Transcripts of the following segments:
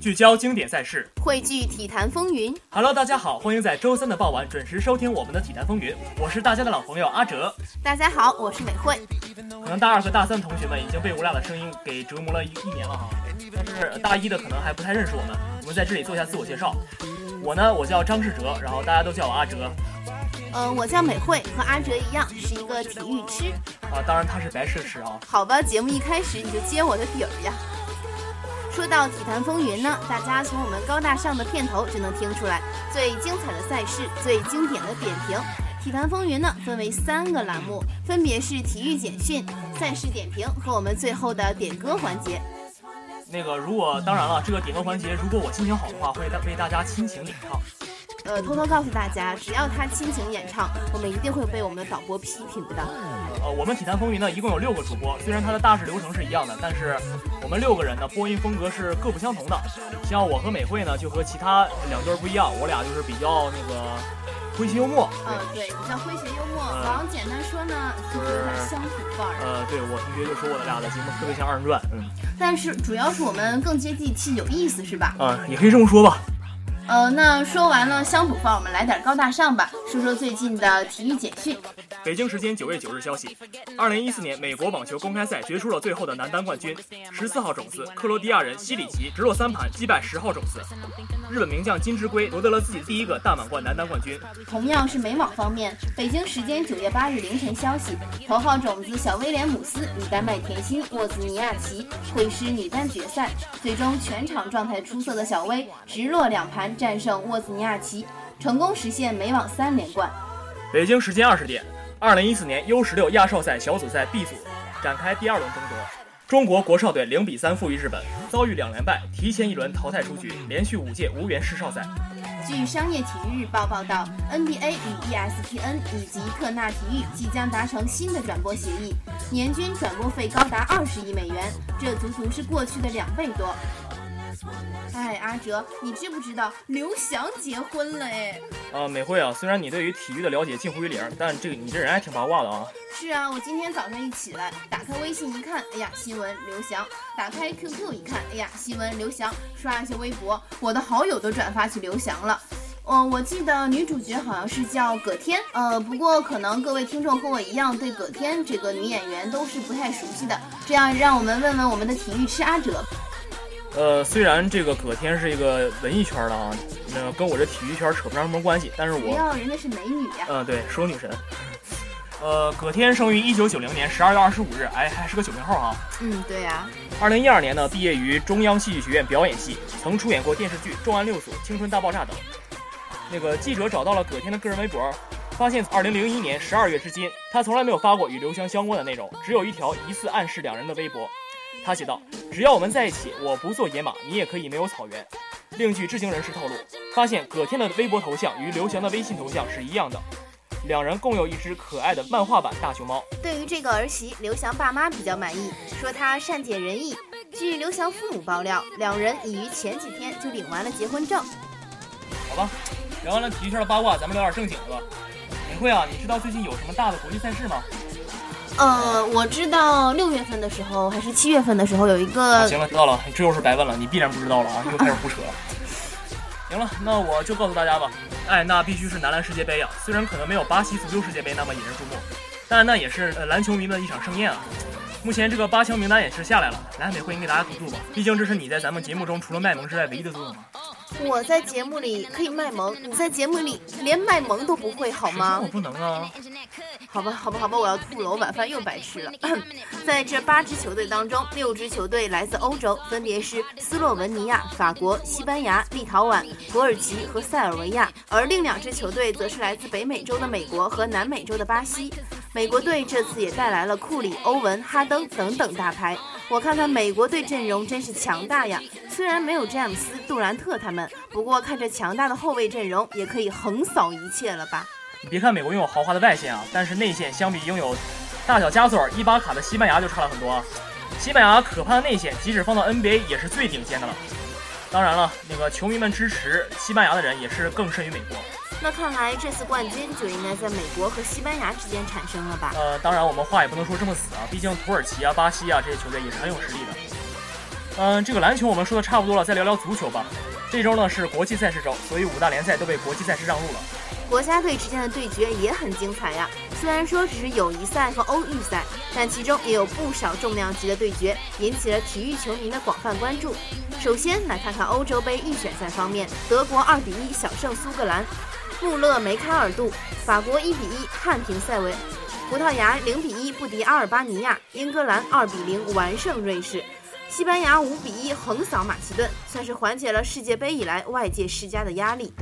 聚焦经典赛事，汇聚体坛风云。Hello，大家好，欢迎在周三的傍晚准时收听我们的体坛风云。我是大家的老朋友阿哲。大家好，我是美惠。可能大二和大三同学们已经被我俩的声音给折磨了一一年了哈，但是大一的可能还不太认识我们。我们在这里做一下自我介绍。我呢，我叫张世哲，然后大家都叫我阿哲。嗯，我叫美惠，和阿哲一样是一个体育痴。啊，当然他是白痴痴啊。好吧，节目一开始你就揭我的底儿呀。说到体坛风云呢，大家从我们高大上的片头就能听出来，最精彩的赛事，最经典的点评。体坛风云呢，分为三个栏目，分别是体育简讯、赛事点评和我们最后的点歌环节。那个，如果当然了，这个点歌环节，如果我心情好的话，会为大家亲情演唱。呃，偷偷告诉大家，只要他亲情演唱，我们一定会被我们的导播批评的。呃，我们体坛风云呢，一共有六个主播，虽然它的大致流程是一样的，但是我们六个人呢，播音风格是各不相同的。像我和美惠呢，就和其他两对不一样，我俩就是比较那个诙谐幽默。嗯，对，比较诙谐幽默。往简单说呢，就是有点乡土范儿。呃，对我同学就说我俩的节目特别像二人转。嗯，但是主要是我们更接地气，有意思，是吧？嗯，也可以这么说吧。呃，那说完了乡土范，我们来点高大上吧，说说最近的体育简讯。北京时间九月九日消息，二零一四年美国网球公开赛决出了最后的男单冠军，十四号种子克罗地亚人西里奇直落三盘击败十号种子日本名将金之圭，夺得了自己第一个大满贯男单冠军。同样是美网方面，北京时间九月八日凌晨消息，头号种子小威廉姆斯与丹麦甜心沃兹尼亚奇会师女单决赛，最终全场状态出色的小威直落两盘。战胜沃兹尼亚奇，成功实现美网三连冠。北京时间二十点，二零一四年 U 十六亚少赛小组赛 B 组展开第二轮争夺，中国国少队零比三负于日本，遭遇两连败，提前一轮淘汰出局，连续五届无缘世少赛。据商业体育日报报道，NBA 与 ESPN 以及特纳体育即将达成新的转播协议，年均转播费高达二十亿美元，这足足是过去的两倍多。哎，阿哲，你知不知道刘翔结婚了？哎，啊，美惠啊，虽然你对于体育的了解近乎于零，但这个你这人还挺八卦的啊。是啊，我今天早上一起来，打开微信一看，哎呀，新闻刘翔；打开 QQ 一看，哎呀，新闻刘翔；刷一下微博，我的好友都转发起刘翔了。嗯，我记得女主角好像是叫葛天，呃，不过可能各位听众和我一样，对葛天这个女演员都是不太熟悉的。这样，让我们问问我们的体育痴阿哲。呃，虽然这个葛天是一个文艺圈的啊，那跟我这体育圈扯不上什么关系，但是我要人家是美女呀。嗯，对，是个女神。呃，葛天生于一九九零年十二月二十五日，哎，还是个九零后啊。嗯，对呀。二零一二年呢，毕业于中央戏剧学院表演系，曾出演过电视剧《重案六组》《青春大爆炸》等。那个记者找到了葛天的个人微博，发现二零零一年十二月至今，他从来没有发过与刘翔相关的内容，只有一条疑似暗示两人的微博。他写道：“只要我们在一起，我不做野马，你也可以没有草原。”另据知情人士透露，发现葛天的微博头像与刘翔的微信头像是一样的，两人共有一只可爱的漫画版大熊猫。对于这个儿媳，刘翔爸妈比较满意，说他善解人意。据刘翔父母爆料，两人已于前几天就领完了结婚证。好吧，聊完了体育圈的八卦，咱们聊点正经的吧。美惠啊，你知道最近有什么大的国际赛事吗？呃，我知道六月份的时候还是七月份的时候有一个。行了，知道了，这又是白问了，你必然不知道了啊，又开始胡扯。行了，那我就告诉大家吧。哎，那必须是男篮世界杯呀，虽然可能没有巴西足球世界杯那么引人注目，但那也是呃篮球迷的一场盛宴啊。目前这个八强名单也是下来了，来，美惠你给大家读读吧，毕竟这是你在咱们节目中除了卖萌之外唯一的作用嘛。我在节目里可以卖萌，你在节目里连卖萌都不会，好吗？我不能啊。好吧，好吧，好吧，我要吐了，我晚饭又白吃了。在这八支球队当中，六支球队来自欧洲，分别是斯洛文尼亚、法国、西班牙、立陶宛、土耳其和塞尔维亚；而另两支球队则是来自北美洲的美国和南美洲的巴西。美国队这次也带来了库里、欧文、哈登等等大牌。我看看美国队阵容真是强大呀！虽然没有詹姆斯、杜兰特他们，不过看着强大的后卫阵容，也可以横扫一切了吧？你别看美国拥有豪华的外线啊，但是内线相比拥有大小加索尔、伊巴卡的西班牙就差了很多啊。西班牙可怕的内线，即使放到 NBA 也是最顶尖的了。当然了，那个球迷们支持西班牙的人也是更甚于美国。那看来这次冠军就应该在美国和西班牙之间产生了吧？呃，当然我们话也不能说这么死啊，毕竟土耳其啊、巴西啊这些球队也是很有实力的。嗯，这个篮球我们说的差不多了，再聊聊足球吧。这周呢是国际赛事周，所以五大联赛都被国际赛事让路了。国家队之间的对决也很精彩呀。虽然说只是友谊赛和欧预赛，但其中也有不少重量级的对决，引起了体育球迷的广泛关注。首先来看看欧洲杯预选赛方面，德国二比一小胜苏格兰，穆勒梅开二度；法国一比一憾平塞维，葡萄牙零比一不敌阿尔巴尼亚，英格兰二比零完胜瑞士。西班牙五比一横扫马其顿，算是缓解了世界杯以来外界施加的压力。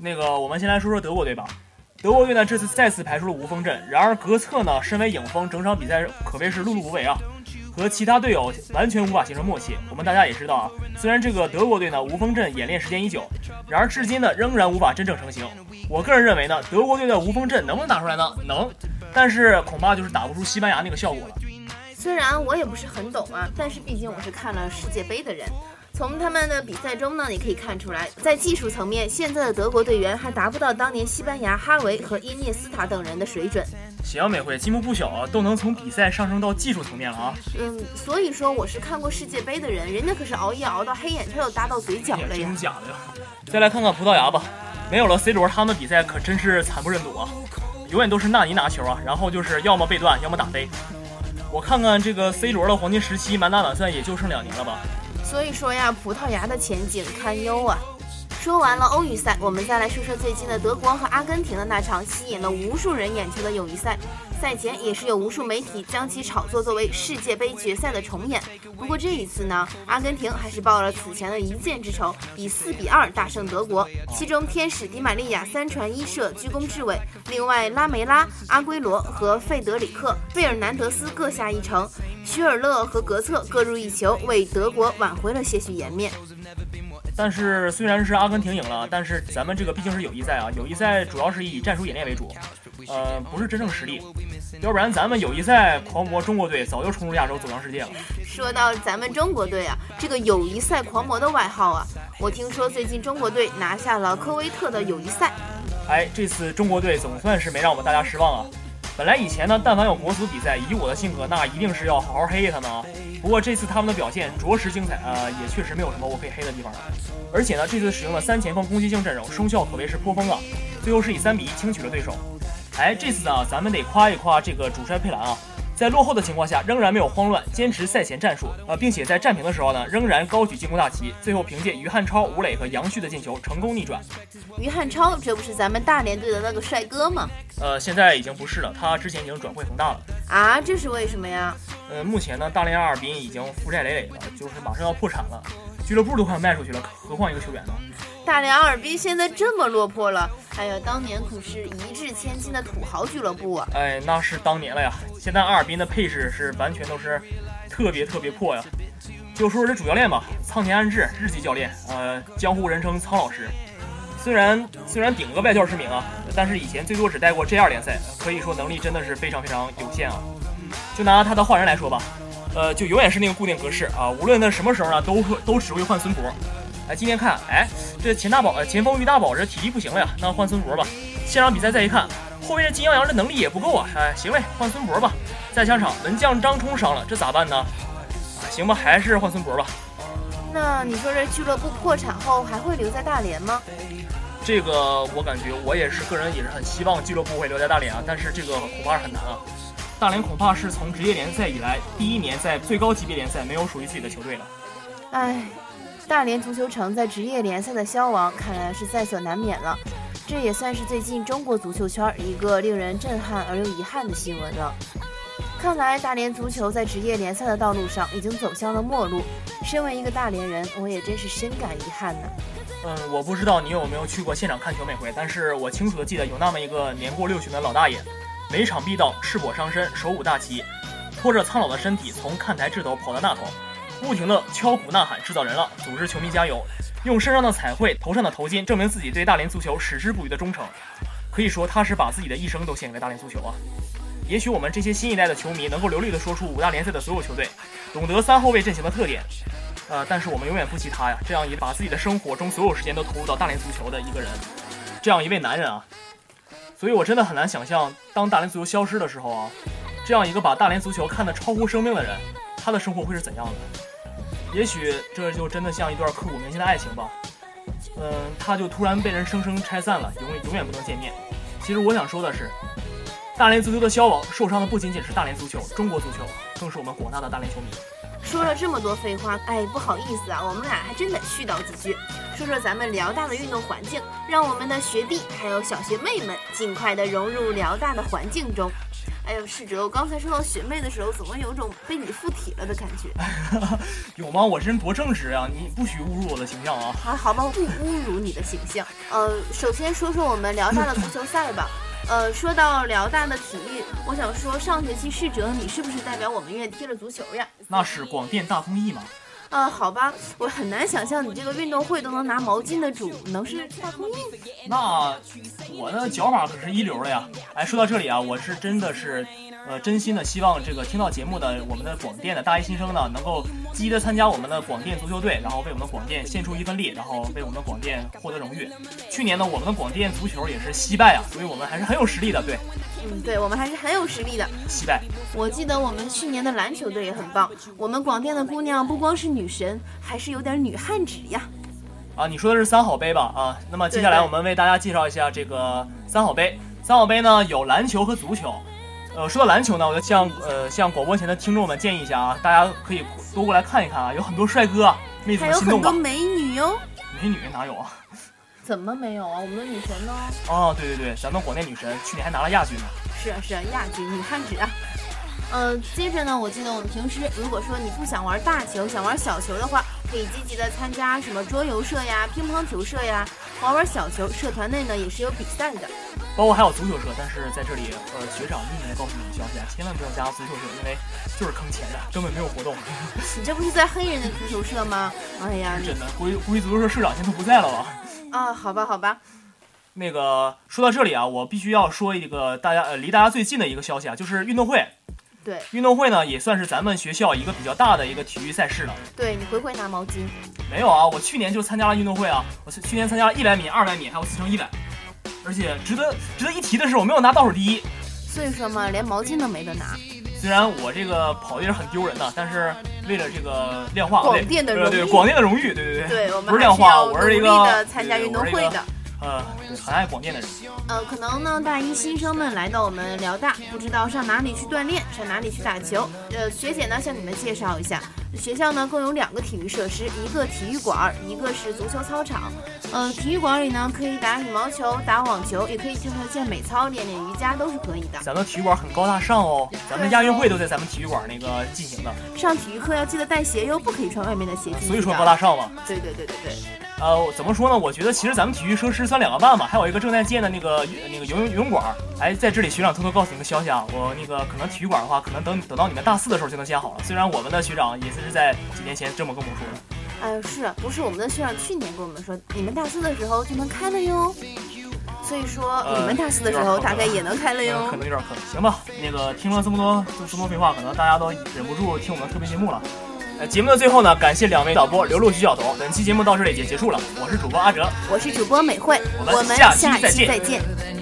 那个，我们先来说说德国队吧。德国队呢，这次再次排出了无锋阵。然而，格策呢，身为影锋，整场比赛可谓是碌碌无为啊，和其他队友完全无法形成默契。我们大家也知道啊，虽然这个德国队呢无锋阵演练时间已久，然而至今呢仍然无法真正成型。我个人认为呢，德国队的无锋阵能不能打出来呢？能，但是恐怕就是打不出西班牙那个效果了。虽然我也不是很懂啊，但是毕竟我是看了世界杯的人。从他们的比赛中呢，你可以看出来，在技术层面，现在的德国队员还达不到当年西班牙哈维和伊涅斯塔等人的水准。行，美惠进步不小啊，都能从比赛上升到技术层面了啊。嗯，所以说我是看过世界杯的人，人家可是熬夜熬到黑眼圈都搭到嘴角了呀。真假的呀？再来看看葡萄牙吧，没有了 C 罗，他们比赛可真是惨不忍睹啊，永远都是纳尼拿球啊，然后就是要么被断，要么打飞。我看看这个 C 罗的黄金时期，满打满算也就剩两年了吧。所以说呀，葡萄牙的前景堪忧啊。说完了欧预赛，我们再来说说最近的德国和阿根廷的那场吸引了无数人眼球的友谊赛。赛前也是有无数媒体将其炒作作为世界杯决赛的重演。不过这一次呢，阿根廷还是报了此前的一箭之仇，以四比二大胜德国。其中天使迪玛利亚三传一射居功至伟，另外拉梅拉、阿圭罗和费德里克·费尔南德斯各下一城，许尔勒和格策各入一球，为德国挽回了些许颜面。但是虽然是阿根廷赢了，但是咱们这个毕竟是友谊赛啊，友谊赛主要是以战术演练为主，呃，不是真正实力。要不然咱们友谊赛狂魔中国队早就冲入亚洲走向世界了。说到咱们中国队啊，这个友谊赛狂魔的外号啊，我听说最近中国队拿下了科威特的友谊赛。哎，这次中国队总算是没让我们大家失望啊。本来以前呢，但凡有国足比赛，以我的性格，那一定是要好好黑他们啊。不过这次他们的表现着实精彩啊，也确实没有什么我可以黑的地方。而且呢，这次使用了三前锋攻击性阵容，收效可谓是颇丰啊。最后是以三比一轻取了对手。哎，这次呢，咱们得夸一夸这个主帅佩兰啊。在落后的情况下，仍然没有慌乱，坚持赛前战术啊，并且在战平的时候呢，仍然高举进攻大旗。最后凭借于汉超、吴磊和杨旭的进球，成功逆转。于汉超，这不是咱们大连队的那个帅哥吗？呃，现在已经不是了，他之前已经转会恒大了。啊，这是为什么呀？呃，目前呢，大连阿尔滨已经负债累累了，就是马上要破产了，俱乐部都快卖出去了，何况一个球员呢？大连阿尔滨现在这么落魄了，哎呀，当年可是一掷千金的土豪俱乐部啊！哎，那是当年了呀。现在阿尔滨的配置是完全都是特别特别破呀。就说说这主教练吧，苍田安治，日籍教练，呃，江湖人称苍老师。虽然虽然顶个外教之名啊，但是以前最多只带过 J 二联赛，可以说能力真的是非常非常有限啊。就拿他的换人来说吧，呃，就永远是那个固定格式啊，无论他什么时候呢，都都只会换孙博。哎，今天看，哎，这钱大宝，呃，前锋于大宝这体力不行了呀，那换孙博吧。现场比赛再一看，后卫这金阳阳这能力也不够啊，哎，行嘞，换孙博吧。再下场，门将张冲伤了，这咋办呢？行吧，还是换孙博吧。那你说这俱乐部破产后还会留在大连吗？这个我感觉我也是个人也是很希望俱乐部会留在大连啊，但是这个恐怕是很难啊。大连恐怕是从职业联赛以来第一年在最高级别联赛没有属于自己的球队了。哎。大连足球城在职业联赛的消亡，看来是在所难免了。这也算是最近中国足球圈一个令人震撼而又遗憾的新闻了。看来大连足球在职业联赛的道路上已经走向了末路。身为一个大连人，我也真是深感遗憾呢。嗯，我不知道你有没有去过现场看球每回，但是我清楚的记得有那么一个年过六旬的老大爷，每场必到，赤膊上身，手舞大旗，拖着苍老的身体从看台这头跑到那头。不停的敲鼓呐喊，制造人浪，组织球迷加油，用身上的彩绘、头上的头巾证明自己对大连足球矢志不渝的忠诚。可以说，他是把自己的一生都献给了大连足球啊！也许我们这些新一代的球迷能够流利的说出五大联赛的所有球队，懂得三后卫阵型的特点，呃，但是我们永远不及他呀！这样一把自己的生活中所有时间都投入到大连足球的一个人。这样一位男人啊，所以我真的很难想象，当大连足球消失的时候啊，这样一个把大连足球看得超乎生命的人，他的生活会是怎样的？也许这就真的像一段刻骨铭心的爱情吧。嗯，他就突然被人生生拆散了，永远永远不能见面。其实我想说的是，大连足球的消亡，受伤的不仅仅是大连足球，中国足球，更是我们广大的大连球迷。说了这么多废话，哎，不好意思啊，我们俩还真得絮叨几句，说说咱们辽大的运动环境，让我们的学弟还有小学妹们尽快的融入辽大的环境中。哎呦，世哲，我刚才说到学妹的时候，怎么有种被你附体了的感觉？有吗？我这人多正直啊！你不许侮辱我的形象啊！还好吧，不侮辱你的形象。呃，首先说说我们辽大的足球赛吧。呃，说到辽大的体育，我想说，上学期世哲，你是不是代表我们院踢了足球呀？那是广电大公益嘛。啊，好吧，我很难想象你这个运动会都能拿毛巾的主能是大丰益。那我的脚法可是一流的呀！哎，说到这里啊，我是真的是。呃，真心的希望这个听到节目的我们的广电的大一新生呢，能够积极的参加我们的广电足球队，然后为我们的广电献出一份力，然后为我们的广电获得荣誉。去年呢，我们的广电足球也是惜败啊，所以我们还是很有实力的。对，嗯，对我们还是很有实力的。期待。我记得我们去年的篮球队也很棒，我们广电的姑娘不光是女神，还是有点女汉子呀。啊，你说的是三好杯吧？啊，那么接下来我们为大家介绍一下这个三好杯。三好杯呢有篮球和足球。呃，说到篮球呢，我就向呃向广播前的听众们建议一下啊，大家可以多过来看一看啊，有很多帅哥，妹子们心动吧？还有很多美女哟。美女哪有啊？怎么没有啊？我们的女神呢？哦，对对对，咱们国内女神去年还拿了亚军呢。是啊是啊，亚军女汉子啊。呃，接着呢，我记得我们平时如果说你不想玩大球，想玩小球的话，可以积极的参加什么桌游社呀、乒乓球社呀，玩玩小球。社团内呢也是有比赛的。包括还有足球社，但是在这里，呃，学长秘密的告诉你们消息啊，千万不要加足球社，因为就是坑钱的，根本没有活动。你这不是在黑人的足球社吗？哎呀，真的，估计估计足球社社长现在都不在了吧？啊，好吧，好吧。那个说到这里啊，我必须要说一个大家呃离大家最近的一个消息啊，就是运动会。对，运动会呢也算是咱们学校一个比较大的一个体育赛事了。对你会不会拿毛巾？没有啊，我去年就参加了运动会啊，我去年参加了一百米、二百米，还有四乘一百。而且值得值得一提的是，我没有拿倒数第一，所以说嘛，连毛巾都没得拿。虽然我这个跑的也是很丢人的，但是为了这个量化，广电的荣誉，对广电的荣誉，对对对，对我们不是量化，我是一个参加运动会的。呃，很爱广电的人。呃，可能呢，大一新生们来到我们辽大，不知道上哪里去锻炼，上哪里去打球。呃，学姐呢，向你们介绍一下，学校呢共有两个体育设施，一个体育馆，一个是足球操场。呃，体育馆里呢可以打羽毛球、打网球，也可以跳跳健美操、练练瑜伽，都是可以的。咱们体育馆很高大上哦，咱们亚运会都在咱们体育馆那个进行的。上体育课要记得带鞋哟，不可以穿外面的鞋。所以说高大上嘛。对对对对对。呃，怎么说呢？我觉得其实咱们体育设施算两个半吧，还有一个正在建的那个那个游泳游泳馆。哎，在这里学长偷偷告诉你个消息啊，我那个可能体育馆的话，可能等等到你们大四的时候就能建好了。虽然我们的学长也是在几年前这么跟我们说的。哎，是不是我们的学长去年跟我们说，你们大四的时候就能开了哟？所以说你们大四的时候大概也能开了哟。可能有点可能，行吧。那个听了这么多这么多废话，可能大家都忍不住听我们特别节目了。呃，节目的最后呢，感谢两位导播刘露、徐晓彤。本期节目到这里也结束了，我是主播阿哲，我是主播美惠，我们下期再见。再见。